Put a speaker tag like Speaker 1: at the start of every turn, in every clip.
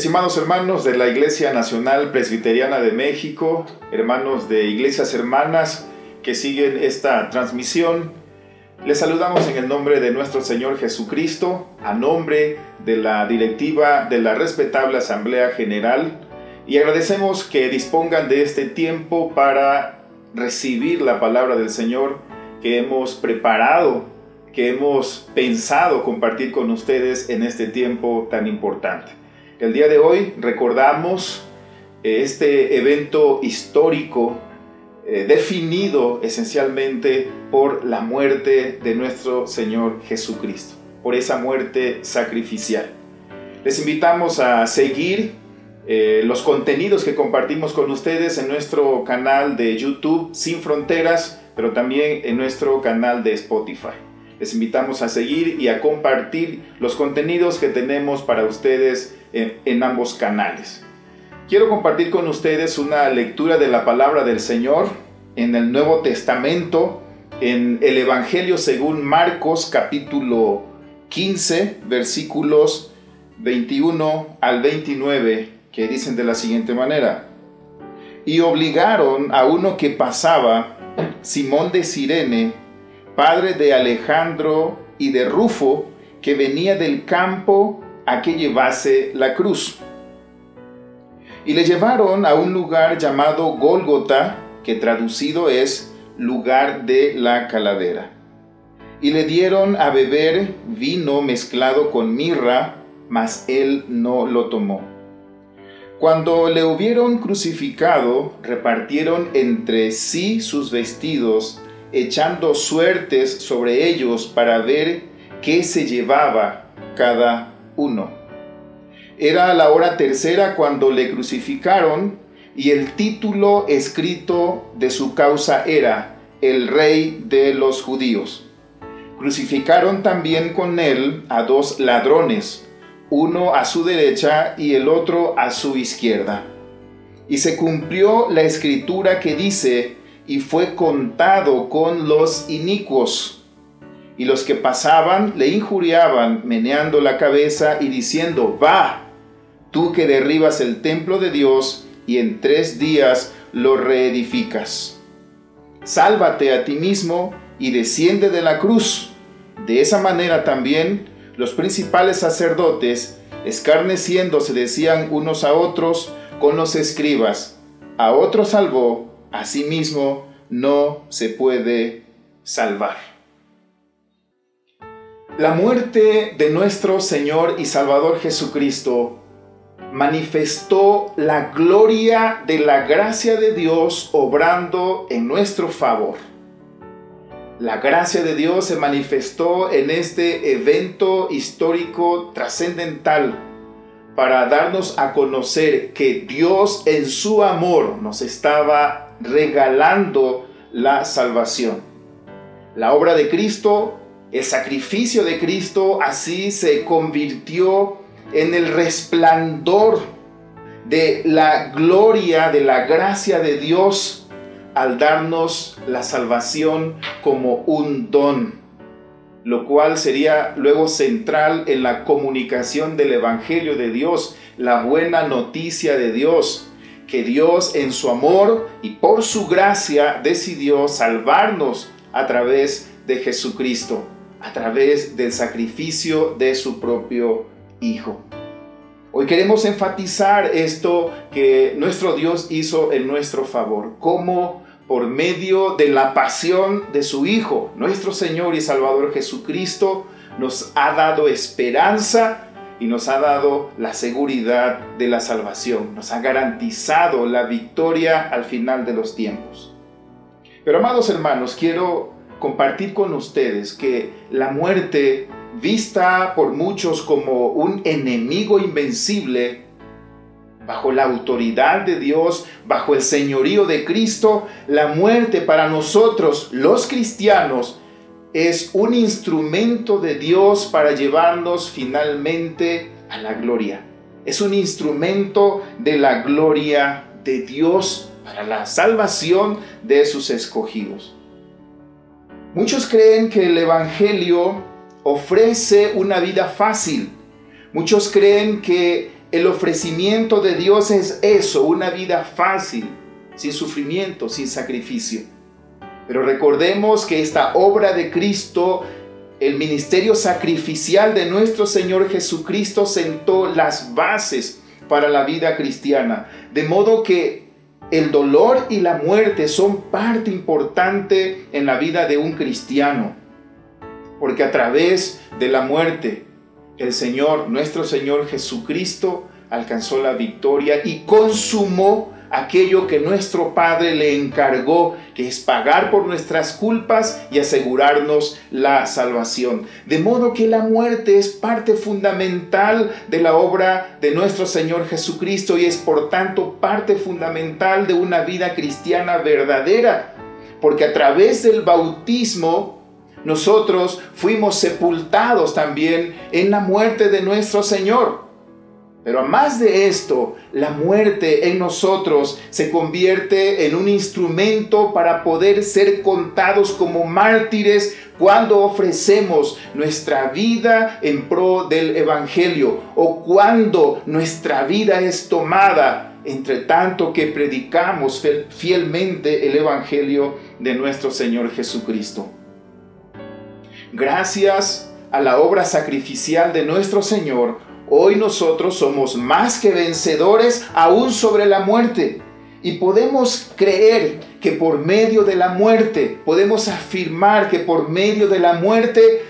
Speaker 1: Estimados hermanos de la Iglesia Nacional Presbiteriana de México, hermanos de iglesias hermanas que siguen esta transmisión, les saludamos en el nombre de nuestro Señor Jesucristo, a nombre de la directiva de la respetable Asamblea General, y agradecemos que dispongan de este tiempo para recibir la palabra del Señor que hemos preparado, que hemos pensado compartir con ustedes en este tiempo tan importante. El día de hoy recordamos eh, este evento histórico eh, definido esencialmente por la muerte de nuestro Señor Jesucristo, por esa muerte sacrificial. Les invitamos a seguir eh, los contenidos que compartimos con ustedes en nuestro canal de YouTube Sin Fronteras, pero también en nuestro canal de Spotify. Les invitamos a seguir y a compartir los contenidos que tenemos para ustedes en, ambos canales. Quiero compartir con ustedes una lectura de la palabra del Señor en el Nuevo Testamento, en el Evangelio según Marcos capítulo 15, versículos 21 al 29, que dicen de la siguiente manera. Y obligaron a uno que pasaba, Simón de Sirene, padre de Alejandro y de Rufo, que venía del campo a que llevase la cruz. Y le llevaron a un lugar llamado Gólgota, que traducido es lugar de la calavera. Y le dieron a beber vino mezclado con mirra, mas él no lo tomó. Cuando le hubieron crucificado, repartieron entre sí sus vestidos, echando suertes sobre ellos para ver qué se llevaba cada uno. Era la hora tercera cuando le crucificaron y el título escrito de su causa era El Rey de los Judíos. Crucificaron también con él a dos ladrones, uno a su derecha y el otro a su izquierda. Y se cumplió la escritura que dice, y fue contado con los inicuos y los que pasaban le injuriaban, meneando la cabeza y diciendo, va, tú que derribas el templo de Dios y en tres días lo reedificas. Sálvate a ti mismo y desciende de la cruz. De esa manera también los principales sacerdotes, escarneciendo, se decían unos a otros con los escribas, a otro salvó, a sí mismo no se puede salvar. La muerte de nuestro Señor y Salvador Jesucristo manifestó la gloria de la gracia de Dios obrando en nuestro favor. La gracia de Dios se manifestó en este evento histórico trascendental para darnos a conocer que Dios en su amor nos estaba regalando la salvación. La obra de Cristo el sacrificio de Cristo así se convirtió en el resplandor de la gloria, de la gracia de Dios al darnos la salvación como un don, lo cual sería luego central en la comunicación del Evangelio de Dios, la buena noticia de Dios, que Dios en su amor y por su gracia decidió salvarnos a través de Jesucristo a través del sacrificio de su propio Hijo. Hoy queremos enfatizar esto que nuestro Dios hizo en nuestro favor, como por medio de la pasión de su Hijo, nuestro Señor y Salvador Jesucristo, nos ha dado esperanza y nos ha dado la seguridad de la salvación, nos ha garantizado la victoria al final de los tiempos. Pero amados hermanos, quiero compartir con ustedes que la muerte, vista por muchos como un enemigo invencible, bajo la autoridad de Dios, bajo el señorío de Cristo, la muerte para nosotros, los cristianos, es un instrumento de Dios para llevarnos finalmente a la gloria. Es un instrumento de la gloria de Dios para la salvación de sus escogidos. Muchos creen que el Evangelio ofrece una vida fácil. Muchos creen que el ofrecimiento de Dios es eso, una vida fácil, sin sufrimiento, sin sacrificio. Pero recordemos que esta obra de Cristo, el ministerio sacrificial de nuestro Señor Jesucristo, sentó las bases para la vida cristiana. De modo que el dolor y la muerte son parte importante en la vida de un cristiano. Porque a través de la muerte, el Señor, nuestro Señor Jesucristo, alcanzó la victoria y consumó aquello que nuestro Padre le encargó, que es pagar por nuestras culpas y asegurarnos la salvación. De modo que la muerte es parte fundamental de la obra de nuestro Señor Jesucristo y es por tanto parte fundamental de una vida cristiana verdadera, porque a través del bautismo nosotros fuimos sepultados también en la muerte de nuestro Señor. Pero a más de esto, la muerte en nosotros se convierte en un instrumento para poder ser contados como mártires cuando ofrecemos nuestra vida en pro del Evangelio o cuando nuestra vida es tomada entre tanto que predicamos fielmente el Evangelio de nuestro Señor Jesucristo. Gracias a la obra sacrificial de nuestro Señor, Hoy nosotros somos más que vencedores aún sobre la muerte. Y podemos creer que por medio de la muerte, podemos afirmar que por medio de la muerte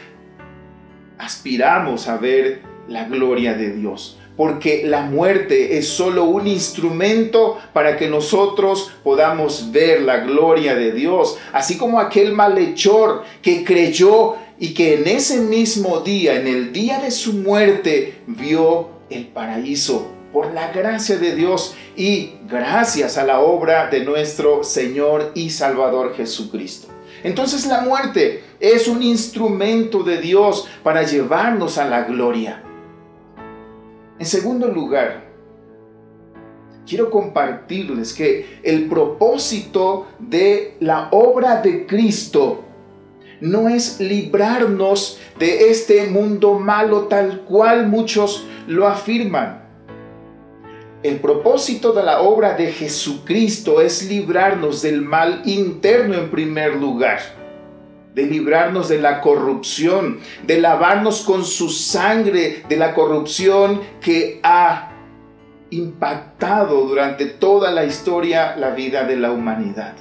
Speaker 1: aspiramos a ver la gloria de Dios. Porque la muerte es solo un instrumento para que nosotros podamos ver la gloria de Dios. Así como aquel malhechor que creyó y que en ese mismo día, en el día de su muerte, vio el paraíso por la gracia de Dios y gracias a la obra de nuestro Señor y Salvador Jesucristo. Entonces la muerte es un instrumento de Dios para llevarnos a la gloria. En segundo lugar, quiero compartirles que el propósito de la obra de Cristo no es librarnos de este mundo malo tal cual muchos lo afirman. El propósito de la obra de Jesucristo es librarnos del mal interno en primer lugar, de librarnos de la corrupción, de lavarnos con su sangre de la corrupción que ha impactado durante toda la historia la vida de la humanidad.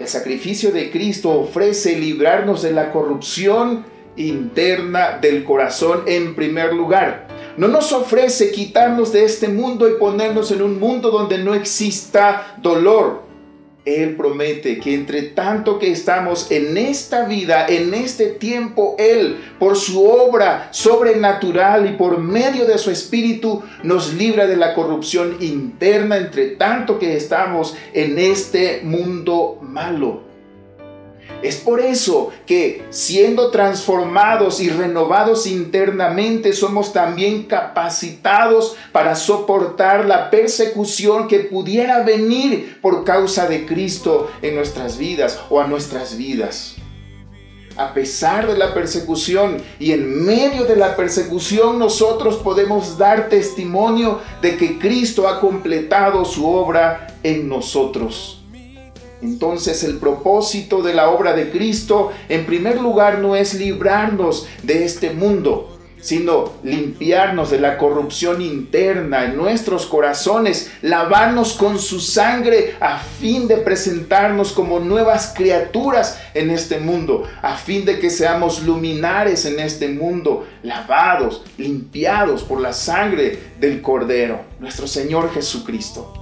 Speaker 1: El sacrificio de Cristo ofrece librarnos de la corrupción interna del corazón en primer lugar. No nos ofrece quitarnos de este mundo y ponernos en un mundo donde no exista dolor, él promete que entre tanto que estamos en esta vida, en este tiempo, Él, por su obra sobrenatural y por medio de su Espíritu, nos libra de la corrupción interna entre tanto que estamos en este mundo malo. Es por eso que siendo transformados y renovados internamente somos también capacitados para soportar la persecución que pudiera venir por causa de Cristo en nuestras vidas o a nuestras vidas. A pesar de la persecución y en medio de la persecución nosotros podemos dar testimonio de que Cristo ha completado su obra en nosotros. Entonces el propósito de la obra de Cristo en primer lugar no es librarnos de este mundo, sino limpiarnos de la corrupción interna en nuestros corazones, lavarnos con su sangre a fin de presentarnos como nuevas criaturas en este mundo, a fin de que seamos luminares en este mundo, lavados, limpiados por la sangre del Cordero, nuestro Señor Jesucristo.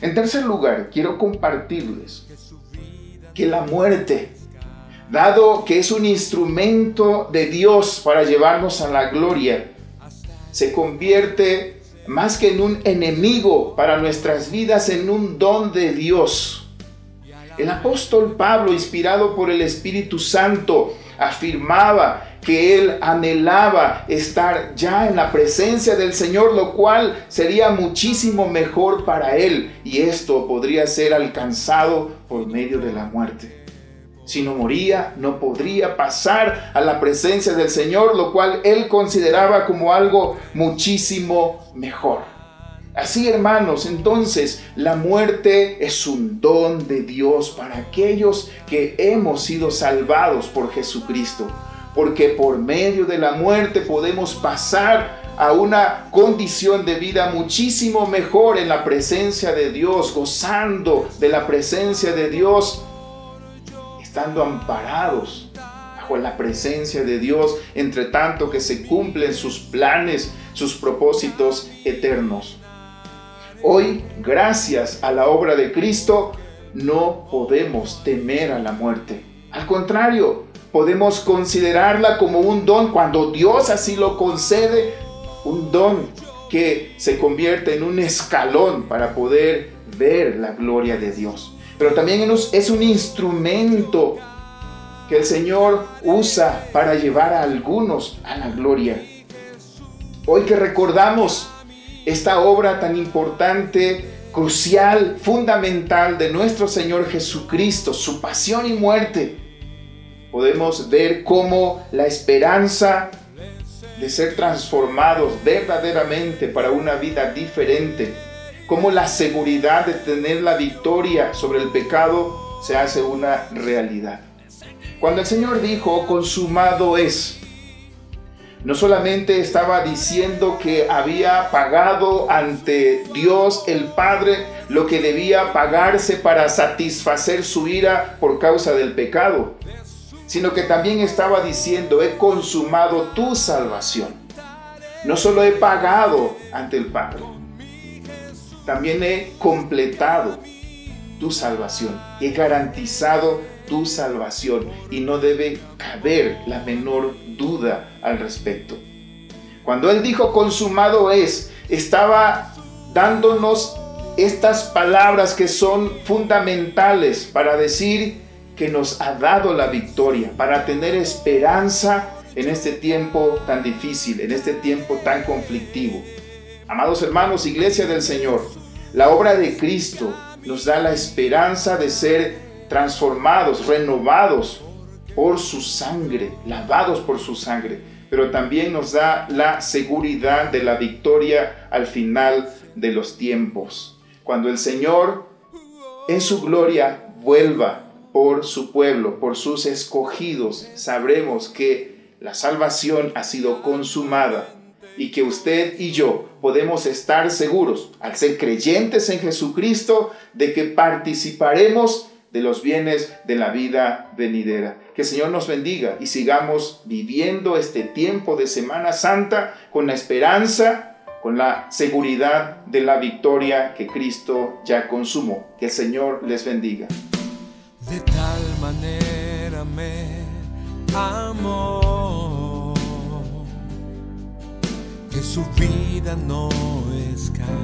Speaker 1: En tercer lugar, quiero compartirles que la muerte, dado que es un instrumento de Dios para llevarnos a la gloria, se convierte más que en un enemigo para nuestras vidas, en un don de Dios. El apóstol Pablo, inspirado por el Espíritu Santo, afirmaba que él anhelaba estar ya en la presencia del Señor, lo cual sería muchísimo mejor para él y esto podría ser alcanzado por medio de la muerte. Si no moría, no podría pasar a la presencia del Señor, lo cual él consideraba como algo muchísimo mejor. Así, hermanos, entonces la muerte es un don de Dios para aquellos que hemos sido salvados por Jesucristo, porque por medio de la muerte podemos pasar a una condición de vida muchísimo mejor en la presencia de Dios, gozando de la presencia de Dios, estando amparados bajo la presencia de Dios, entre tanto que se cumplen sus planes, sus propósitos eternos. Hoy, gracias a la obra de Cristo, no podemos temer a la muerte. Al contrario, podemos considerarla como un don cuando Dios así lo concede un don que se convierte en un escalón para poder ver la gloria de Dios. Pero también es un instrumento que el Señor usa para llevar a algunos a la gloria. Hoy que recordamos esta obra tan importante, crucial, fundamental de nuestro Señor Jesucristo, su pasión y muerte, podemos ver cómo la esperanza de ser transformados verdaderamente para una vida diferente, como la seguridad de tener la victoria sobre el pecado se hace una realidad. Cuando el Señor dijo, consumado es, no solamente estaba diciendo que había pagado ante Dios el Padre lo que debía pagarse para satisfacer su ira por causa del pecado, sino que también estaba diciendo, he consumado tu salvación. No solo he pagado ante el Padre, también he completado tu salvación, he garantizado tu salvación y no debe caber la menor duda al respecto. Cuando Él dijo consumado es, estaba dándonos estas palabras que son fundamentales para decir que nos ha dado la victoria, para tener esperanza en este tiempo tan difícil, en este tiempo tan conflictivo. Amados hermanos, iglesia del Señor, la obra de Cristo nos da la esperanza de ser transformados, renovados por su sangre, lavados por su sangre, pero también nos da la seguridad de la victoria al final de los tiempos. Cuando el Señor en su gloria vuelva por su pueblo, por sus escogidos, sabremos que la salvación ha sido consumada y que usted y yo podemos estar seguros, al ser creyentes en Jesucristo, de que participaremos de los bienes de la vida venidera. Que el Señor nos bendiga y sigamos viviendo este tiempo de Semana Santa con la esperanza, con la seguridad de la victoria que Cristo ya consumó. Que el Señor les bendiga.
Speaker 2: De tal manera me amó que su vida no escatimó.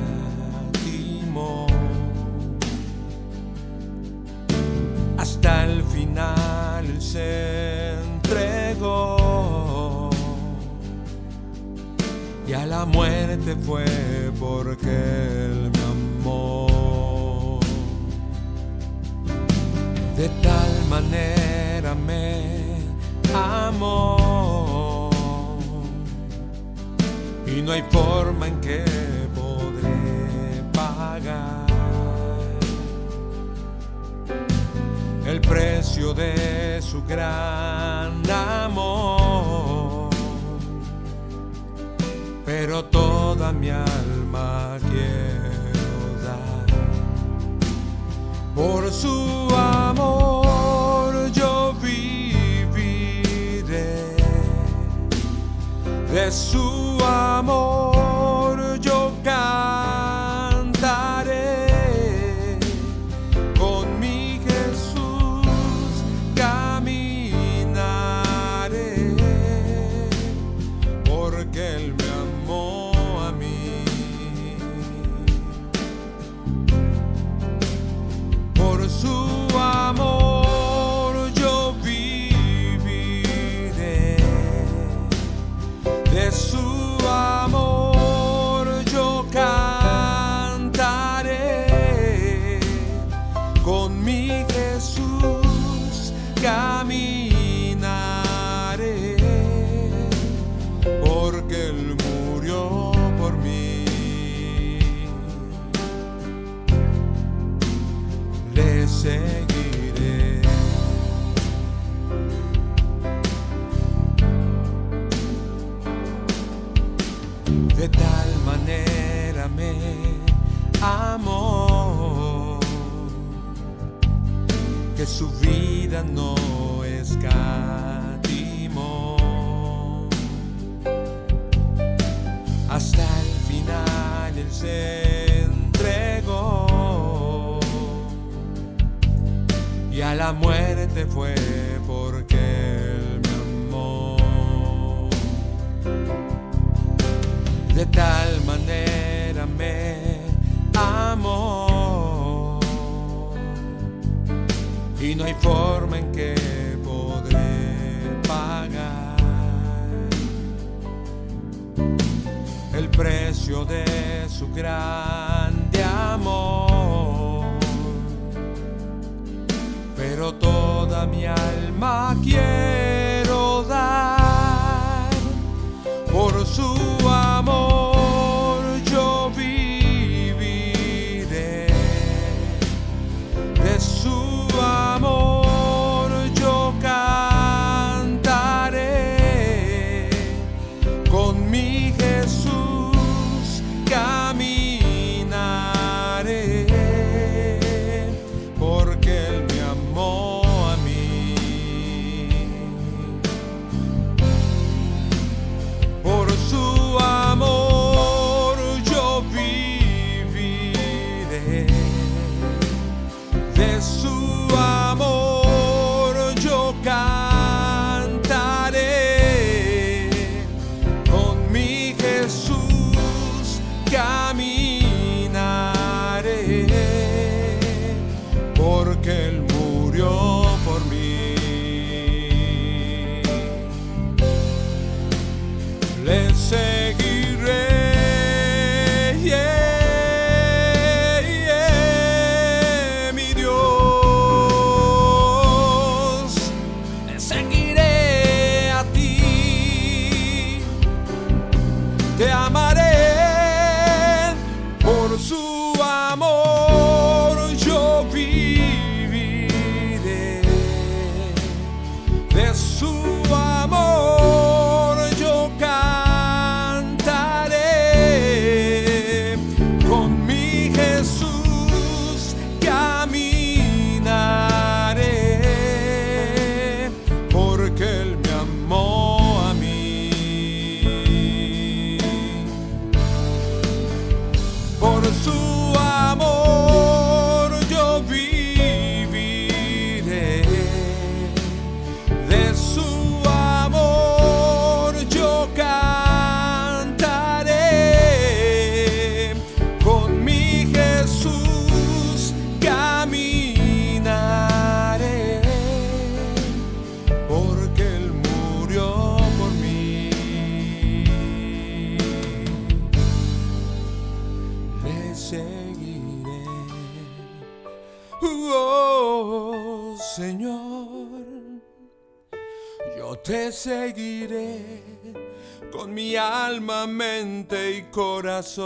Speaker 2: Hasta el final se entregó y a la muerte fue porque él de tal manera me amó y no hay forma en que podré pagar el precio de su gran amor. Pero toda mi alma quiero dar por su su amor su vida no escatimó. Hasta el final él se entregó y a la muerte fue porque él me amó. De tal no hay forma en que podré pagar el precio de su grande amor. Pero toda mi alma quiere. de su amor. su amor. mi alma, mente y corazón.